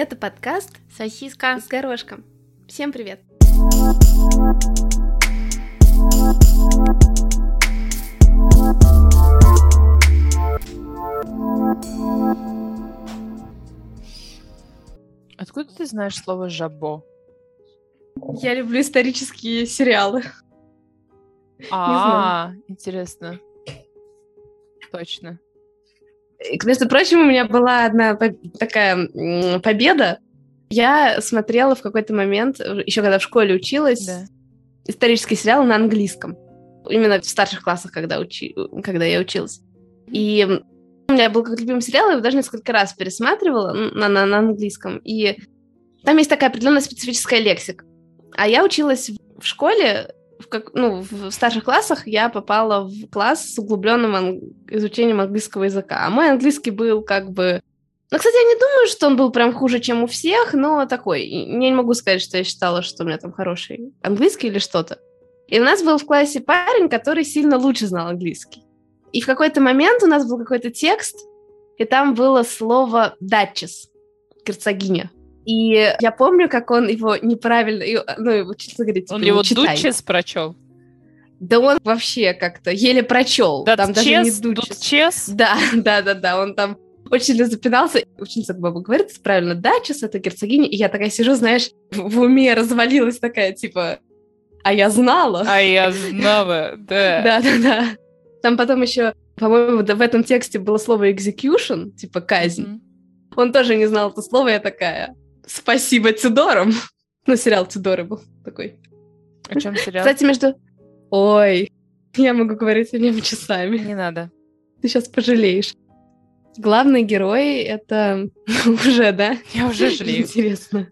Это подкаст «Сосиска с горошком». Всем привет! Откуда ты знаешь слово «жабо»? Я люблю исторические сериалы. А, интересно. Точно. Между прочим, у меня была одна такая победа. Я смотрела в какой-то момент, еще когда в школе училась, да. исторический сериал на английском. Именно в старших классах, когда, учи... когда я училась. И у меня был как любимый сериал, я его даже несколько раз пересматривала на, на, на английском. И там есть такая определенная специфическая лексика. А я училась в школе, в, как, ну, в старших классах я попала в класс с углубленным ан- изучением английского языка. А мой английский был как бы... Ну, кстати, я не думаю, что он был прям хуже, чем у всех, но такой. Я не могу сказать, что я считала, что у меня там хороший английский или что-то. И у нас был в классе парень, который сильно лучше знал английский. И в какой-то момент у нас был какой-то текст, и там было слово «датчис», герцогиня. И я помню, как он его неправильно, ну, его, честно говоря, типа, Он его дучес прочел? Да он вообще как-то еле прочел. That там даже не дучес. Чес? Да, да, да, да, он там очень сильно запинался. Ученица баба говорит правильно, да, час это герцогиня. И я такая сижу, знаешь, в, в уме развалилась такая, типа, а я знала. А я знала, да. Да, да, да. Там потом еще, по-моему, в этом тексте было слово execution, типа казнь. Он тоже не знал это слово, я такая, Спасибо Тюдорам. Ну, сериал Тюдоры был такой. О чем сериал? Кстати, между... Ой, я могу говорить о нем часами. Не надо. Ты сейчас пожалеешь. Главный герой — это... уже, да? Я уже жалею. Интересно.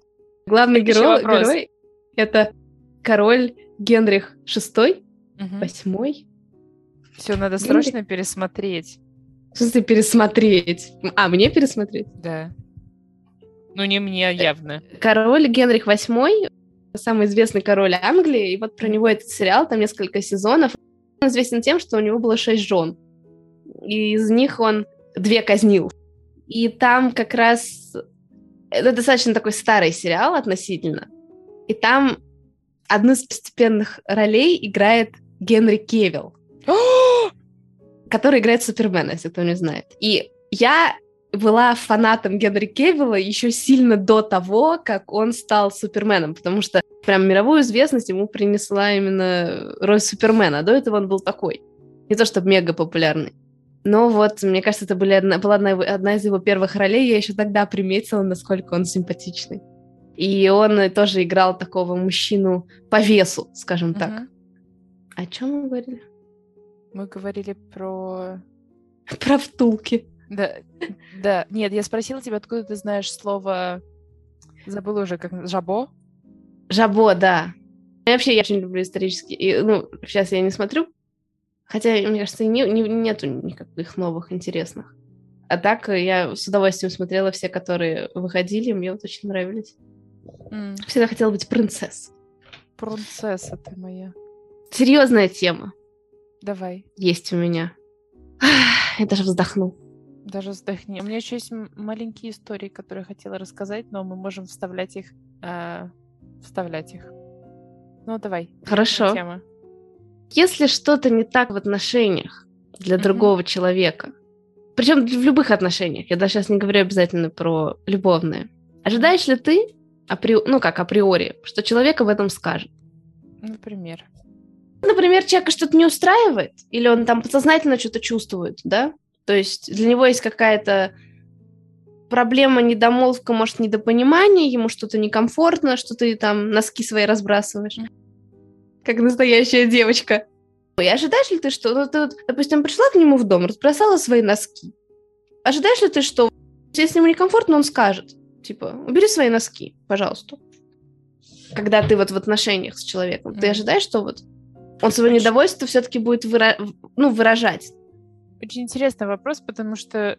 Главный герой, герой — это король Генрих VI, угу. восьмой. Все, надо Генрих... срочно пересмотреть. Что ты пересмотреть? А, мне пересмотреть? Да. Ну, не мне явно. Король Генрих VIII, самый известный король Англии, и вот про него этот сериал, там несколько сезонов. Он известен тем, что у него было шесть жен. И из них он две казнил. И там как раз... Это достаточно такой старый сериал относительно. И там одну из постепенных ролей играет Генри Кевилл, который играет Супермена, если кто не знает. И я была фанатом Генри Кевилла еще сильно до того, как он стал Суперменом, потому что прям мировую известность ему принесла именно роль Супермена. До этого он был такой. Не то чтобы мега популярный. Но вот, мне кажется, это были одна, была одна, одна из его первых ролей. Я еще тогда приметила, насколько он симпатичный. И он тоже играл такого мужчину по весу, скажем так. О чем мы говорили? Мы говорили про... Про втулки. Да, да. Нет, я спросила тебя, откуда ты знаешь слово... Забыла уже, как... Жабо? Жабо, да. И вообще, я очень люблю исторические... И, ну, сейчас я не смотрю. Хотя, мне кажется, не, не, нету никаких новых интересных. А так, я с удовольствием смотрела все, которые выходили, мне вот очень нравились. Mm. Всегда хотела быть принцессой. Принцесса ты моя. Серьезная тема. Давай. Есть у меня. Я даже вздохнул. Даже вздохни. У меня еще есть маленькие истории, которые я хотела рассказать, но мы можем вставлять их. Э, вставлять их. Ну, давай. Хорошо. Тема. Если что-то не так в отношениях для mm-hmm. другого человека, причем в любых отношениях, я даже сейчас не говорю обязательно про любовные, ожидаешь ли ты, апри... ну как априори, что человек об этом скажет? Например. Например, человека что-то не устраивает, или он там подсознательно что-то чувствует, да? То есть для него есть какая-то проблема, недомолвка, может, недопонимание, ему что-то некомфортно, что ты там носки свои разбрасываешь. Как настоящая девочка. И ожидаешь ли ты, что, ну, ты, допустим, пришла к нему в дом, разбросала свои носки. Ожидаешь ли ты, что если ему некомфортно, он скажет, типа, убери свои носки, пожалуйста. Когда ты вот в отношениях с человеком, mm-hmm. ты ожидаешь, что вот он свое недовольство все-таки будет выра- ну, выражать очень интересный вопрос, потому что,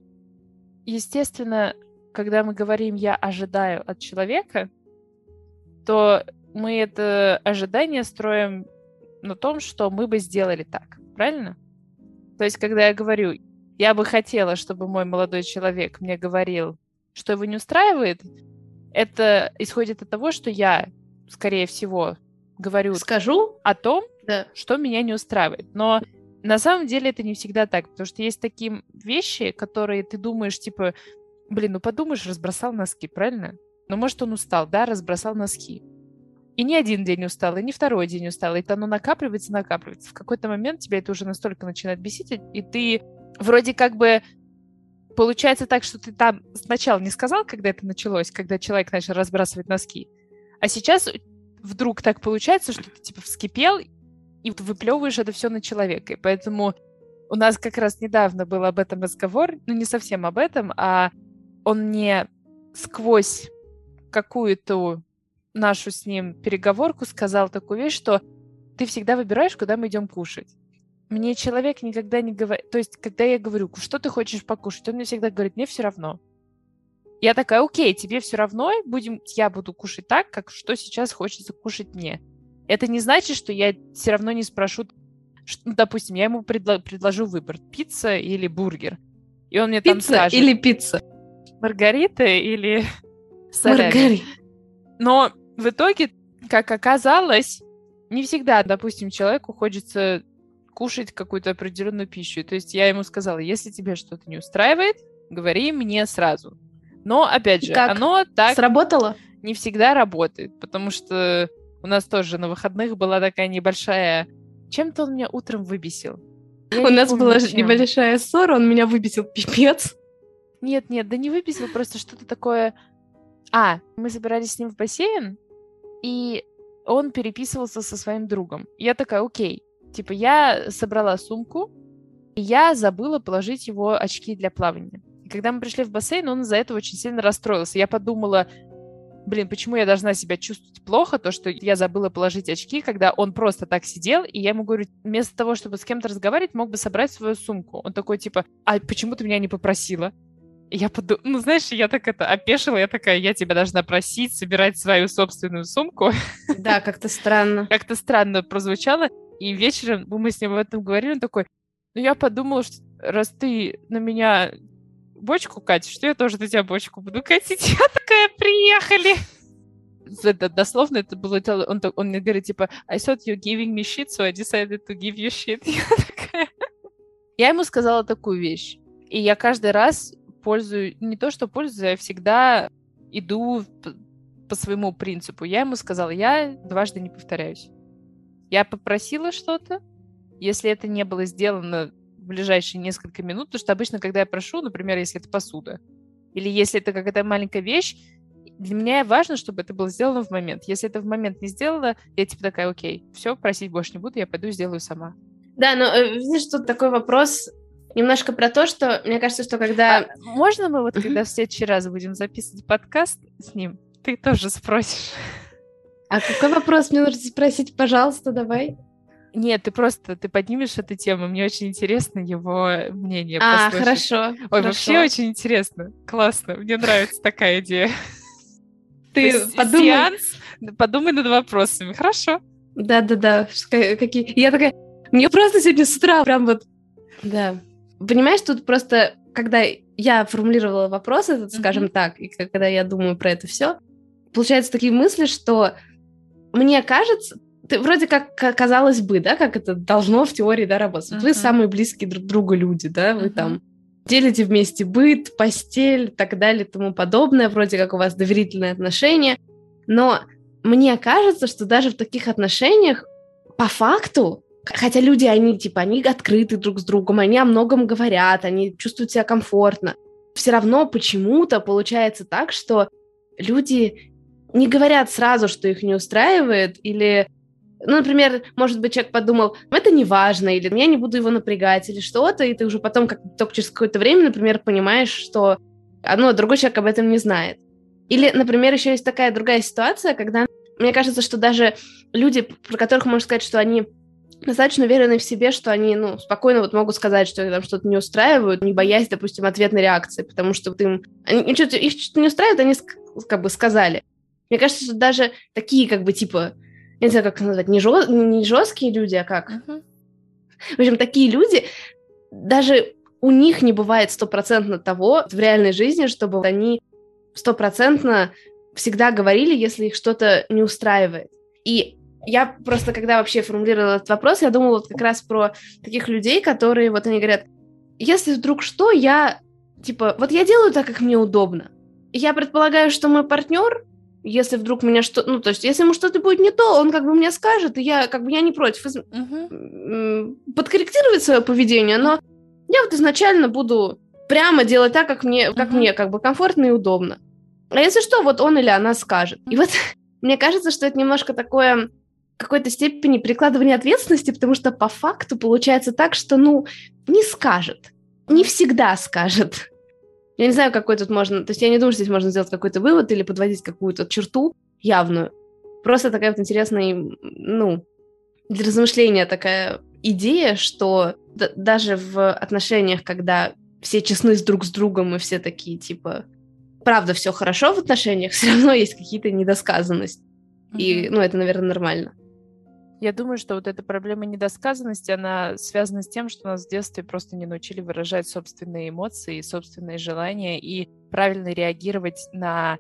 естественно, когда мы говорим «я ожидаю от человека», то мы это ожидание строим на том, что мы бы сделали так, правильно? То есть, когда я говорю, я бы хотела, чтобы мой молодой человек мне говорил, что его не устраивает, это исходит от того, что я, скорее всего, говорю Скажу? о том, да. что меня не устраивает. Но на самом деле это не всегда так, потому что есть такие вещи, которые ты думаешь, типа, блин, ну подумаешь, разбросал носки, правильно? Ну, может, он устал, да, разбросал носки. И не один день устал, и не второй день устал. Это оно накапливается, накапливается. В какой-то момент тебя это уже настолько начинает бесить, и ты вроде как бы получается так, что ты там сначала не сказал, когда это началось, когда человек начал разбрасывать носки, а сейчас вдруг так получается, что ты типа вскипел и выплевываешь это все на человека. И поэтому у нас как раз недавно был об этом разговор, ну не совсем об этом, а он не сквозь какую-то нашу с ним переговорку сказал такую вещь, что ты всегда выбираешь, куда мы идем кушать мне человек никогда не говорит... То есть, когда я говорю, что ты хочешь покушать, он мне всегда говорит, мне все равно. Я такая, окей, тебе все равно, будем, я буду кушать так, как что сейчас хочется кушать мне. Это не значит, что я все равно не спрошу, что, ну, допустим, я ему предло, предложу выбор, пицца или бургер. И он мне пицца там скажет... или пицца? Маргарита или. Маргарита. Но в итоге, как оказалось, не всегда, допустим, человеку хочется кушать какую-то определенную пищу. То есть я ему сказала, если тебе что-то не устраивает, говори мне сразу. Но, опять же, как? оно так... Сработало? Не всегда работает, потому что у нас тоже на выходных была такая небольшая... Чем-то он меня утром выбесил. Я у нас помню, была чем. небольшая ссора, он меня выбесил пипец. Нет, нет, да не выбесил, просто что-то такое... А, мы собирались с ним в бассейн, и он переписывался со своим другом. Я такая, окей, Типа, я собрала сумку, и я забыла положить его очки для плавания. И когда мы пришли в бассейн, он из-за этого очень сильно расстроился. Я подумала, блин, почему я должна себя чувствовать плохо, то, что я забыла положить очки, когда он просто так сидел, и я ему говорю, вместо того, чтобы с кем-то разговаривать, мог бы собрать свою сумку. Он такой, типа, а почему ты меня не попросила? я подумала, ну, знаешь, я так это опешила, я такая, я тебя должна просить собирать свою собственную сумку. Да, как-то странно. Как-то странно прозвучало. И вечером мы с ним об этом говорили, он такой, ну я подумала, что раз ты на меня бочку катишь, что я тоже на тебя бочку буду катить. Я такая, приехали! Это, дословно это было, он, он мне говорит, типа, I thought you giving me shit, so I decided to give you shit. Я такая... Я ему сказала такую вещь. И я каждый раз пользую, не то что пользуюсь, я всегда иду по своему принципу. Я ему сказала, я дважды не повторяюсь. Я попросила что-то, если это не было сделано ближайшие несколько минут, потому что обычно, когда я прошу, например, если это посуда, или если это какая-то маленькая вещь, для меня важно, чтобы это было сделано в момент. Если это в момент не сделано, я типа такая, окей, все, просить больше не буду, я пойду сделаю сама. Да, но э, видишь, тут такой вопрос немножко про то, что мне кажется, что когда... А можно мы вот когда в следующий раз будем записывать подкаст с ним, ты тоже спросишь? А какой вопрос мне нужно спросить? Пожалуйста, давай. Нет, ты просто ты поднимешь эту тему. Мне очень интересно его мнение. А, послушать. хорошо. Ой, хорошо. вообще очень интересно. Классно. Мне нравится такая идея. Ты подумай. Сеанс, подумай над вопросами. Хорошо. Да-да-да. Какие... Я такая... Мне просто сегодня с утра прям вот... Да. Понимаешь, тут просто, когда я формулировала вопрос этот, скажем так, и когда я думаю про это все, получаются такие мысли, что мне кажется, ты вроде как казалось бы, да, как это должно в теории, да, работать. Uh-huh. Вы самые близкие друг другу люди, да, вы uh-huh. там делите вместе быт, постель, так далее, тому подобное, вроде как у вас доверительные отношения, но мне кажется, что даже в таких отношениях по факту, хотя люди, они типа, они открыты друг с другом, они о многом говорят, они чувствуют себя комфортно, все равно почему-то получается так, что люди не говорят сразу, что их не устраивает, или, ну, например, может быть, человек подумал, это не важно, или я не буду его напрягать, или что-то, и ты уже потом, как только через какое-то время, например, понимаешь, что ну, другой человек об этом не знает. Или, например, еще есть такая другая ситуация, когда мне кажется, что даже люди, про которых можно сказать, что они достаточно уверены в себе, что они, ну, спокойно вот могут сказать, что там что-то не устраивают, не боясь, допустим, ответной реакции, потому что вот им, они, их что-то не устраивает, они как бы сказали. Мне кажется, что даже такие, как бы, типа, я не знаю, как назвать, не, жё... не жесткие люди, а как? Uh-huh. В общем, такие люди, даже у них не бывает стопроцентно того в реальной жизни, чтобы они стопроцентно всегда говорили, если их что-то не устраивает. И я просто, когда вообще формулировала этот вопрос, я думала вот как раз про таких людей, которые вот они говорят, если вдруг что, я типа, вот я делаю так, как мне удобно. Я предполагаю, что мой партнер, если вдруг меня что, ну то есть, если ему что-то будет не то, он как бы мне скажет, и я как бы я не против из... угу. подкорректировать свое поведение, но я вот изначально буду прямо делать так, как мне, как угу. мне как бы комфортно и удобно. А если что, вот он или она скажет. И вот мне кажется, что это немножко такое какой-то степени прикладывание ответственности, потому что по факту получается так, что, ну, не скажет. Не всегда скажет. Я не знаю, какой тут можно... То есть я не думаю, что здесь можно сделать какой-то вывод или подводить какую-то черту явную. Просто такая вот интересная, ну, для размышления такая идея, что даже в отношениях, когда все честны с друг с другом и все такие, типа, правда, все хорошо в отношениях, все равно есть какие-то недосказанности. Mm-hmm. И, ну, это, наверное, нормально. Я думаю, что вот эта проблема недосказанности, она связана с тем, что нас в детстве просто не научили выражать собственные эмоции, собственные желания и правильно реагировать на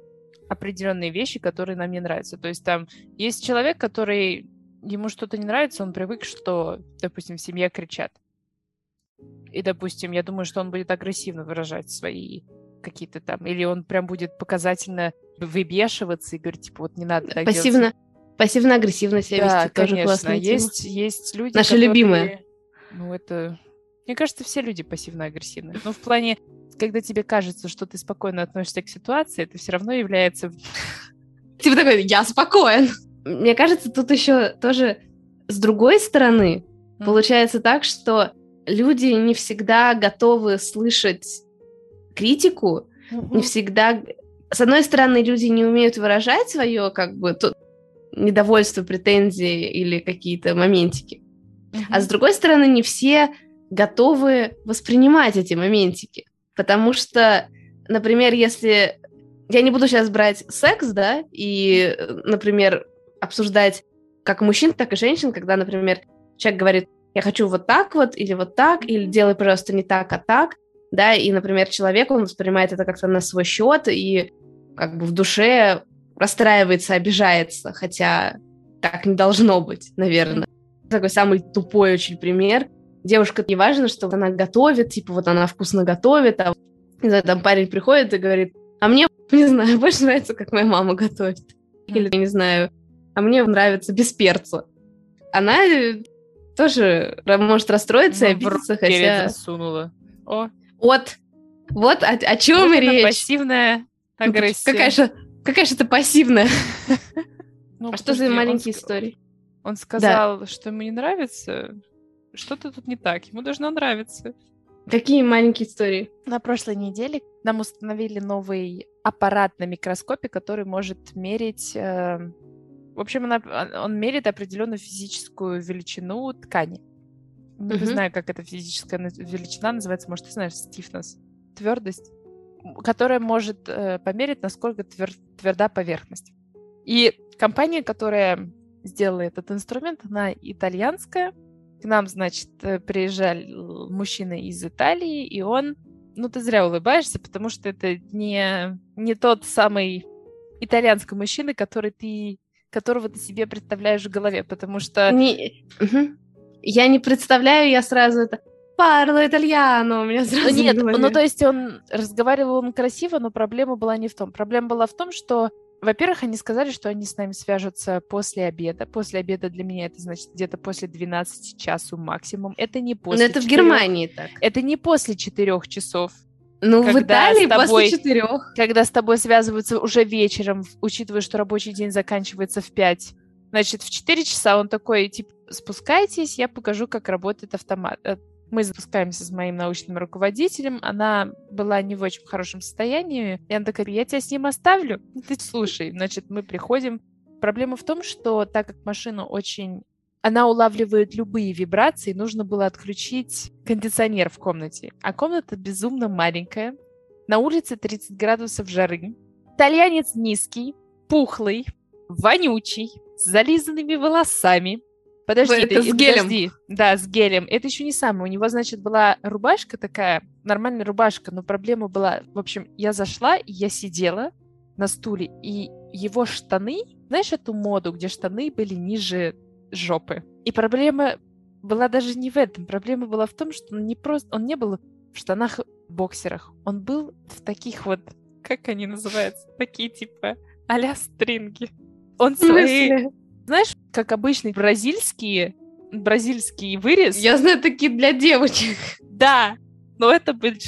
определенные вещи, которые нам не нравятся. То есть там есть человек, который ему что-то не нравится, он привык, что, допустим, в семье кричат. И, допустим, я думаю, что он будет агрессивно выражать свои какие-то там, или он прям будет показательно выбешиваться и говорить, типа, вот не надо Пассивно, делать. Пассивно-агрессивно себя да, вести, тоже конечно. классная есть, тема. Есть люди, Наши которые... любимые. Ну, это... Мне кажется, все люди пассивно-агрессивны. Но в плане, когда тебе кажется, что ты спокойно относишься к ситуации, это все равно является... Типа такой, я спокоен. Мне кажется, тут еще тоже с другой стороны mm. получается так, что люди не всегда готовы слышать критику, mm-hmm. не всегда... С одной стороны, люди не умеют выражать свое, как бы, то, недовольство, претензии или какие-то моментики. Mm-hmm. А с другой стороны, не все готовы воспринимать эти моментики. Потому что, например, если... Я не буду сейчас брать секс, да, и, например, обсуждать как мужчин, так и женщин, когда, например, человек говорит, я хочу вот так вот, или вот так, или делай, пожалуйста, не так, а так, да, и, например, человек, он воспринимает это как-то на свой счет, и как бы в душе расстраивается, обижается, хотя так не должно быть, наверное. Такой самый тупой очень пример. Девушка, не важно, что она готовит, типа вот она вкусно готовит, а не знаю, там парень приходит и говорит, а мне, не знаю, больше нравится, как моя мама готовит. Или, я не знаю, а мне нравится без перца. Она э, тоже может расстроиться ну, и обидеться, хотя... засунула. О. Вот. Вот о, о чем вот речь. пассивная агрессия. Какая же, какая же ты пассивная. Ну, а что за маленькие он, истории? Он сказал, да. что ему не нравится. Что-то тут не так. Ему должно нравиться. Какие маленькие истории? На прошлой неделе нам установили новый аппарат на микроскопе, который может мерить... Э, в общем, он, он мерит определенную физическую величину ткани. Не uh-huh. знаю, как эта физическая величина называется, может, ты знаешь, stiffness, твердость, которая может э, померить, насколько твер, тверда поверхность. И компания, которая сделала этот инструмент, она итальянская. К нам, значит, э, приезжал мужчина из Италии, и он... Ну, ты зря улыбаешься, потому что это не, не тот самый итальянский мужчина, который ты, которого ты себе представляешь в голове, потому что... Не... Угу я не представляю, я сразу это Парло итальяно, у меня сразу Нет, ну то есть он разговаривал он красиво, но проблема была не в том. Проблема была в том, что, во-первых, они сказали, что они с нами свяжутся после обеда. После обеда для меня это значит где-то после 12 часу максимум. Это не после Но это 4... в Германии так. Это не после 4 часов. Ну, в Италии тобой, после четырех. Когда с тобой связываются уже вечером, учитывая, что рабочий день заканчивается в 5. Значит, в 4 часа он такой, типа, спускайтесь, я покажу, как работает автомат. Мы запускаемся с моим научным руководителем. Она была не в очень хорошем состоянии. И она такая, я тебя с ним оставлю. «Ну, ты слушай. Значит, мы приходим. Проблема в том, что так как машина очень... Она улавливает любые вибрации, нужно было отключить кондиционер в комнате. А комната безумно маленькая. На улице 30 градусов жары. Итальянец низкий, пухлый, вонючий, с зализанными волосами, Подожди, это ты, с гелем. Подожди. Да, с гелем. Это еще не самое. У него, значит, была рубашка такая, нормальная рубашка, но проблема была... В общем, я зашла, я сидела, на стуле, и его штаны, знаешь эту моду, где штаны были ниже жопы. И проблема была даже не в этом. Проблема была в том, что он не просто, он не был в штанах боксерах. Он был в таких вот, как они называются, такие типа а стринги. Он свои, знаешь, как обычный бразильские, бразильский вырез. Я знаю такие для девочек. Да, но это были,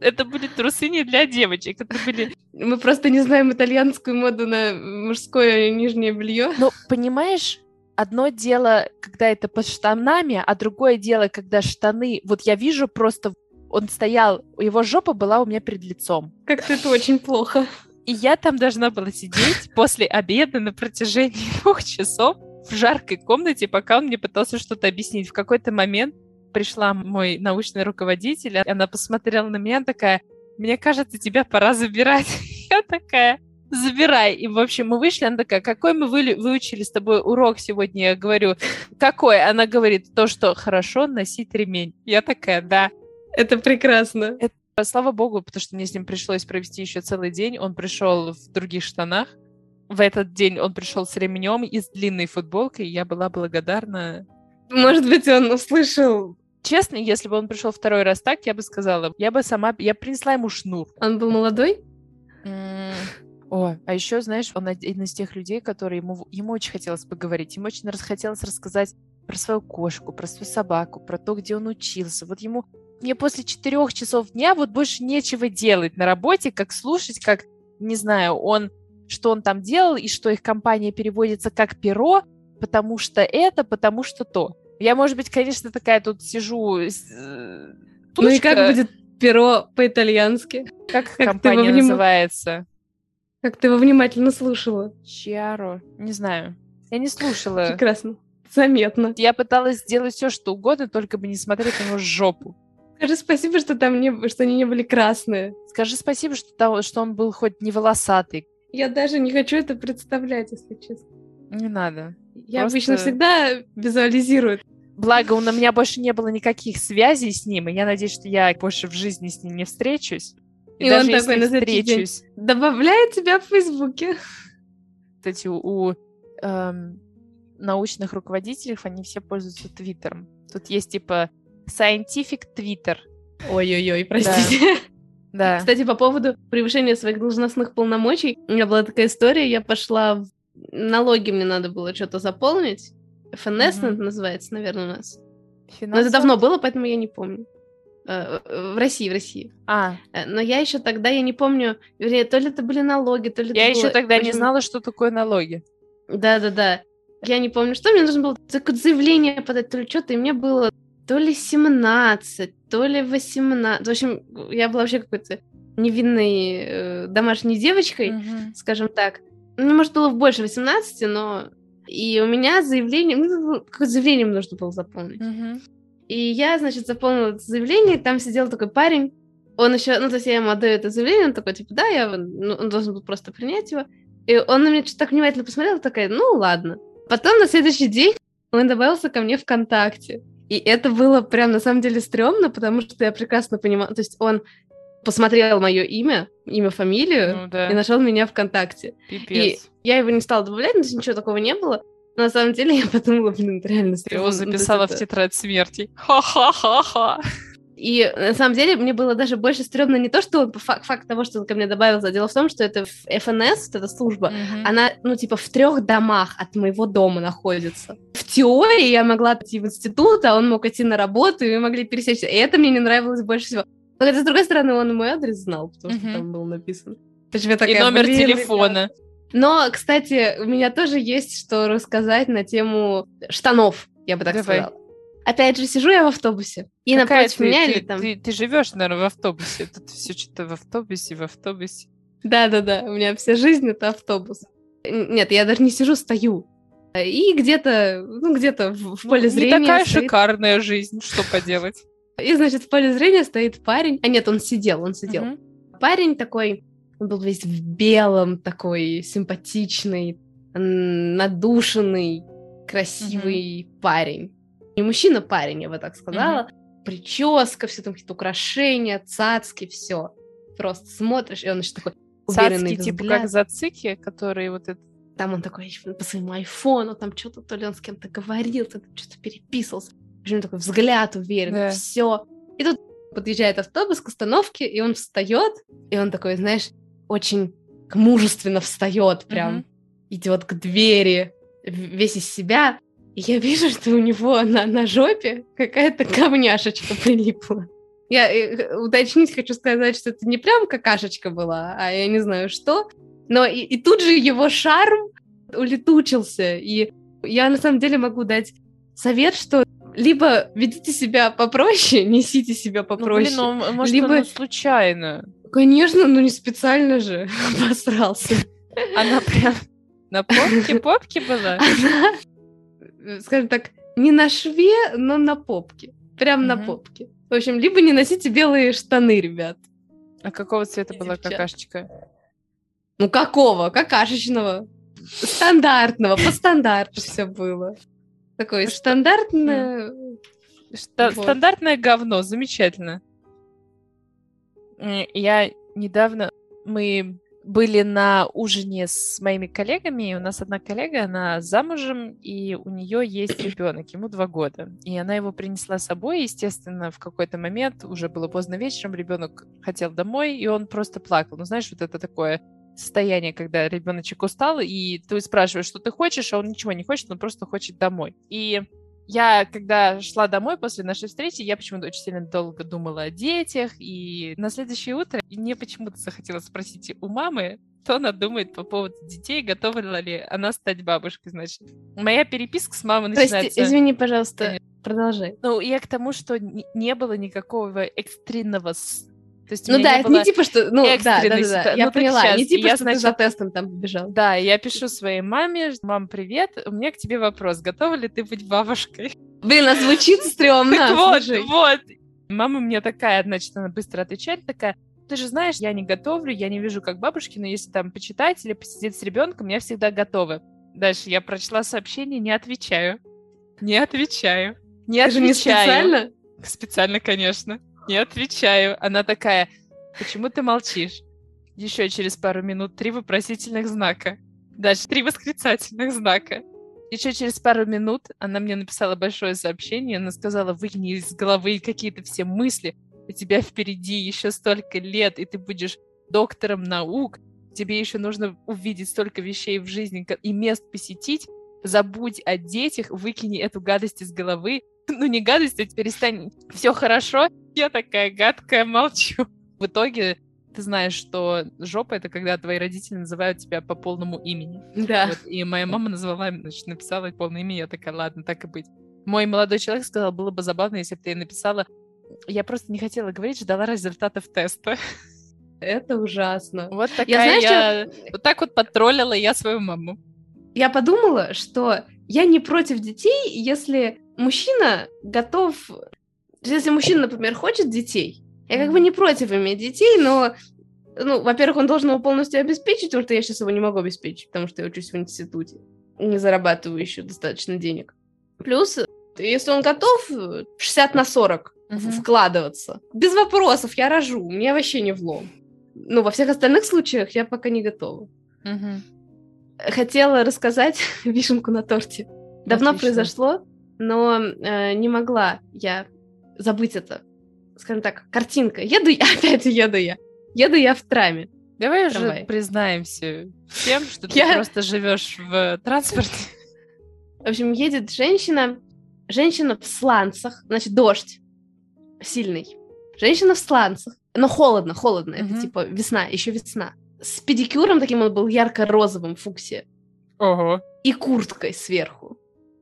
это были трусы не для девочек, это были... Мы просто не знаем итальянскую моду на мужское нижнее белье. Ну, понимаешь, одно дело, когда это под штанами, а другое дело, когда штаны... Вот я вижу просто... Он стоял, его жопа была у меня перед лицом. Как-то это очень плохо. И я там должна была сидеть после обеда на протяжении двух часов в жаркой комнате, пока он мне пытался что-то объяснить. В какой-то момент пришла мой научный руководитель, она посмотрела на меня такая, мне кажется, тебя пора забирать. Я такая, забирай. И, в общем, мы вышли, она такая, какой мы вы, выучили с тобой урок сегодня? Я говорю, какой? Она говорит, то, что хорошо носить ремень. Я такая, да. Это прекрасно. Это, слава богу, потому что мне с ним пришлось провести еще целый день. Он пришел в других штанах. В этот день он пришел с ремнем и с длинной футболкой, я была благодарна. Может быть, он услышал Честно, если бы он пришел второй раз так, я бы сказала, я бы сама, я принесла ему шнур. Он был молодой? О, а еще, знаешь, он один из тех людей, которые ему, ему очень хотелось поговорить. Ему очень расхотелось рассказать про свою кошку, про свою собаку, про то, где он учился. Вот ему мне после четырех часов дня вот больше нечего делать на работе, как слушать, как, не знаю, он, что он там делал, и что их компания переводится как перо, потому что это, потому что то. Я, может быть, конечно, такая тут сижу... Э, ну и как будет перо по-итальянски? Как, как компания вним... называется? Как ты его внимательно слушала? Чиаро. Не знаю. Я не слушала. Прекрасно. Заметно. Я пыталась сделать все, что угодно, только бы не смотреть на его жопу. Скажи спасибо, что там не, что они не были красные. Скажи спасибо, что, там, что он был хоть не волосатый. Я даже не хочу это представлять, если честно. Не надо. Я Просто... обычно всегда визуализирую. Благо, у меня больше не было никаких связей с ним, и я надеюсь, что я больше в жизни с ним не встречусь. И, и даже он такой встречусь... Добавляет тебя в Фейсбуке. Кстати, у, у эм, научных руководителей они все пользуются Твиттером. Тут есть типа Scientific Twitter. Ой-ой-ой, простите. Да. Кстати, по поводу превышения своих должностных полномочий, у меня была такая история, я пошла в налоги, мне надо было что-то заполнить. ФНС mm-hmm. называется, наверное, у нас. Финансов? Но это давно было, поэтому я не помню. Э, в России, в России. А. Э, но я еще тогда, я не помню, вернее, то ли это были налоги, то ли Я это еще было... тогда не знала, что такое налоги. Да-да-да. Я не помню, что мне нужно было заявление подать, то ли что-то, и мне было то ли 17, то ли 18. В общем, я была вообще какой-то невинной э, домашней девочкой, mm-hmm. скажем так. Ну, может, было больше 18, но... И у меня заявление... Ну, какое заявление нужно было заполнить. Mm-hmm. И я, значит, заполнила это заявление, там сидел такой парень, он еще, ну, то есть я ему отдаю это заявление, он такой, типа, да, я, ну, он должен был просто принять его. И он на меня что-то так внимательно посмотрел, такая, ну, ладно. Потом на следующий день он добавился ко мне ВКонтакте. И это было прям на самом деле стрёмно, потому что я прекрасно понимала, то есть он посмотрел мое имя, имя, фамилию ну, да. и нашел меня ВКонтакте. Пипец. И я его не стала добавлять, но ничего такого не было. Но на самом деле я подумала, блин, реально Ты его записала в тетрадь смерти. Ха-ха-ха-ха. И на самом деле мне было даже больше стрёмно не то, что он, факт, факт того, что он ко мне добавился, а дело в том, что это ФНС, вот эта служба, mm-hmm. она, ну, типа, в трех домах от моего дома находится. В теории я могла идти в институт, а он мог идти на работу, и мы могли пересечься. И это мне не нравилось больше всего. Но хотя, с другой стороны, он мой адрес знал, потому mm-hmm. что там было написано. Такая, и номер телефона. Но, кстати, у меня тоже есть что рассказать на тему штанов, я бы так Давай. сказала. Опять же, сижу я в автобусе, и Какая напротив ты, меня ты, или там... Ты, ты живешь, наверное, в автобусе. Тут все что-то в автобусе, в автобусе. Да-да-да, у меня вся жизнь — это автобус. Нет, я даже не сижу, стою. И где-то, ну, где-то в, в поле ну, зрения... Не такая стоит... шикарная жизнь, что поделать. И, значит, в поле зрения стоит парень. А нет, он сидел, он сидел. Uh-huh. Парень такой, он был весь в белом, такой симпатичный, надушенный, красивый uh-huh. парень. Не мужчина, парень, я бы так сказала. Uh-huh. Прическа, все там какие-то украшения, цацки, все. Просто смотришь, и он еще такой уверенный Цацки, взгляд. типа как зацики, которые вот это... Там он такой по своему айфону, там что-то, то ли он с кем-то говорил, ли что-то переписывался. В общем, такой взгляд уверенный, Да. все. И тут подъезжает автобус к остановке, и он встает, и он такой, знаешь, очень мужественно встает, прям Мгм. идет к двери, весь из себя. И я вижу, что у него на, на жопе какая-то камняшечка прилипла. Я э, уточнить хочу сказать, что это не прям какашечка была, а я не знаю что. Но и, и тут же его шарм улетучился. И я на самом деле могу дать совет, что либо ведите себя попроще, несите себя Ну, попроще. блин, ну, может, либо- случайно. Конечно, ну не специально же обосрался. Она прям на попке-попке была? Она, скажем так, не на шве, но на попке. Прям на Мгм. попке. В общем, либо не носите белые штаны, ребят. А какого цвета была Девчат. какашечка? Ну какого? Какашечного. Стандартного, по стандарту все было. Такое стандартное... Ста- Вот. Стандартное говно, замечательно. М, Я недавно... Мы были на ужине с моими коллегами, и у нас одна коллега, она замужем, и у нее есть ребенок, ему два года. И она его принесла с собой, естественно, в какой-то момент, уже было поздно вечером, ребенок хотел домой, и он просто плакал. Ну, знаешь, вот это такое состояние, когда ребеночек устал, и ты спрашиваешь, что ты хочешь, а он ничего не хочет, он просто хочет домой. И я, когда шла домой после нашей встречи, я почему-то очень сильно долго думала о детях, и на следующее утро мне почему-то захотелось спросить у мамы, что она думает по поводу детей, готова ли она стать бабушкой, значит. Моя переписка с мамой Прости, начинается... извини, пожалуйста, продолжай. Ну, я к тому, что не было никакого экстренного... То есть Ну да, это не типа, что... Ну да, да, да, да, я Ну, поняла. щас, Не типа, я, что ты за значит, тестом там побежал. Да, я пишу своей маме, мам, привет, у меня к тебе вопрос, готова ли ты быть бабушкой? Блин, а звучит стрёмно. Так вот, слушай. вот. Мама мне такая, значит, она быстро отвечает, такая, ты же знаешь, я не готовлю, я не вижу как бабушки, но если там почитать или посидеть с ребенком, я всегда готова. Дальше я прочла сообщение, не отвечаю. Не отвечаю. Не Это же не отвечаю. специально? Специально, конечно. Не отвечаю. Она такая, почему ты молчишь? Еще через пару минут три вопросительных знака. Дальше три восклицательных знака. Еще через пару минут она мне написала большое сообщение. Она сказала, выкини из головы какие-то все мысли. У тебя впереди еще столько лет, и ты будешь доктором наук. Тебе еще нужно увидеть столько вещей в жизни и мест посетить. Забудь о детях, выкини эту гадость из головы. Ну, не гадость, а перестань. Все хорошо. Я такая гадкая, молчу. В итоге ты знаешь, что жопа — это когда твои родители называют тебя по полному имени. Да. Вот, и моя мама назвала, значит, написала полное имя, я такая, ладно, так и быть. Мой молодой человек сказал, было бы забавно, если бы ты ей написала, я просто не хотела говорить, ждала результатов теста. Это ужасно. Вот такая Я, я... знаешь, Вот так вот потроллила я свою маму. Я подумала, что я не против детей, если мужчина готов... Если мужчина, например, хочет детей, я как бы не против иметь детей, но, ну, во-первых, он должен его полностью обеспечить, потому что я сейчас его не могу обеспечить, потому что я учусь в институте, не зарабатываю еще достаточно денег. Плюс, если он готов 60 на 40 Мгм. вкладываться, без вопросов, я рожу, мне вообще не влом. Ну, во всех остальных случаях я пока не готова. Мгм. Хотела рассказать вишенку на торте. Давно Отлично. произошло, но э, не могла я забыть это. Скажем так, картинка. Еду я, опять еду я. Еду я в траме. Давай уже Трамвай. признаемся всем, что ты Я- просто живешь в транспорте. В общем, едет женщина, женщина в сланцах, значит, дождь сильный. Женщина в сланцах, но холодно, холодно, это типа весна, еще весна. С педикюром таким он был ярко-розовым фуксия Ого. и курткой сверху.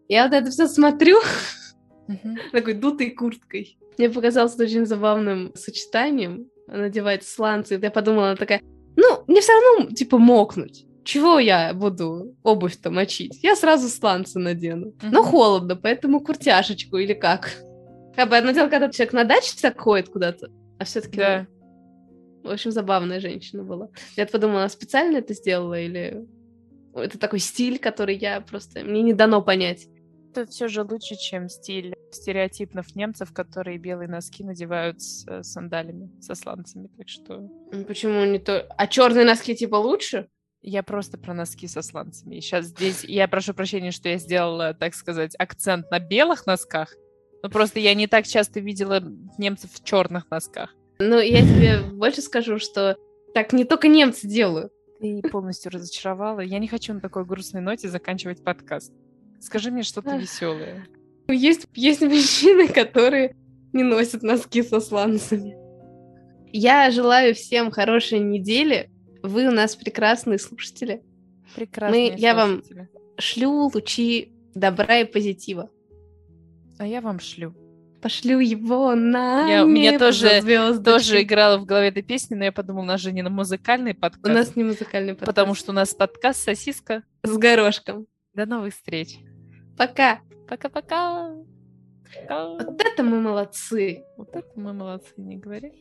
Я вот это все смотрю, Мгм. такой дутой курткой. Мне показалось это очень забавным сочетанием. Она надевает сланцы. Я подумала, она такая, ну, мне все равно, типа, мокнуть. Чего я буду обувь-то мочить? Я сразу сланцы надену. Но Мгм. холодно, поэтому куртяшечку или как. Как бы одно дело, когда человек на даче так ходит куда-то, а все-таки, Да. в общем, забавная женщина была. Я подумала, она специально это сделала или это такой стиль, который я просто... Мне не дано понять. Это все же лучше, чем стиль стереотипных немцев, которые белые носки надевают с э, сандалями, со сланцами. Так что... Почему не то? А черные носки типа лучше? Я просто про носки со сланцами. сейчас здесь я прошу прощения, что я сделала, так сказать, акцент на белых носках. Но просто я не так часто видела немцев в черных носках. Ну, я тебе больше скажу, что так не только немцы делают. Ты полностью разочаровала. Я не хочу на такой грустной ноте заканчивать подкаст. Скажи мне что-то веселое. Есть, есть мужчины, которые не носят носки со сланцами. Я желаю всем хорошей недели. Вы у нас прекрасные слушатели. Прекрасные Мы, Я вам шлю лучи добра и позитива. А я вам шлю. Пошлю его на я, У меня тоже, тоже играла в голове эта песня, но я подумала, у нас же не на музыкальный подкаст. У нас не музыкальный подкаст. Потому что у нас подкаст «Сосиска» с горошком. До новых встреч. Пока. Пока-пока. Вот это мы молодцы. Вот это мы молодцы, не говори.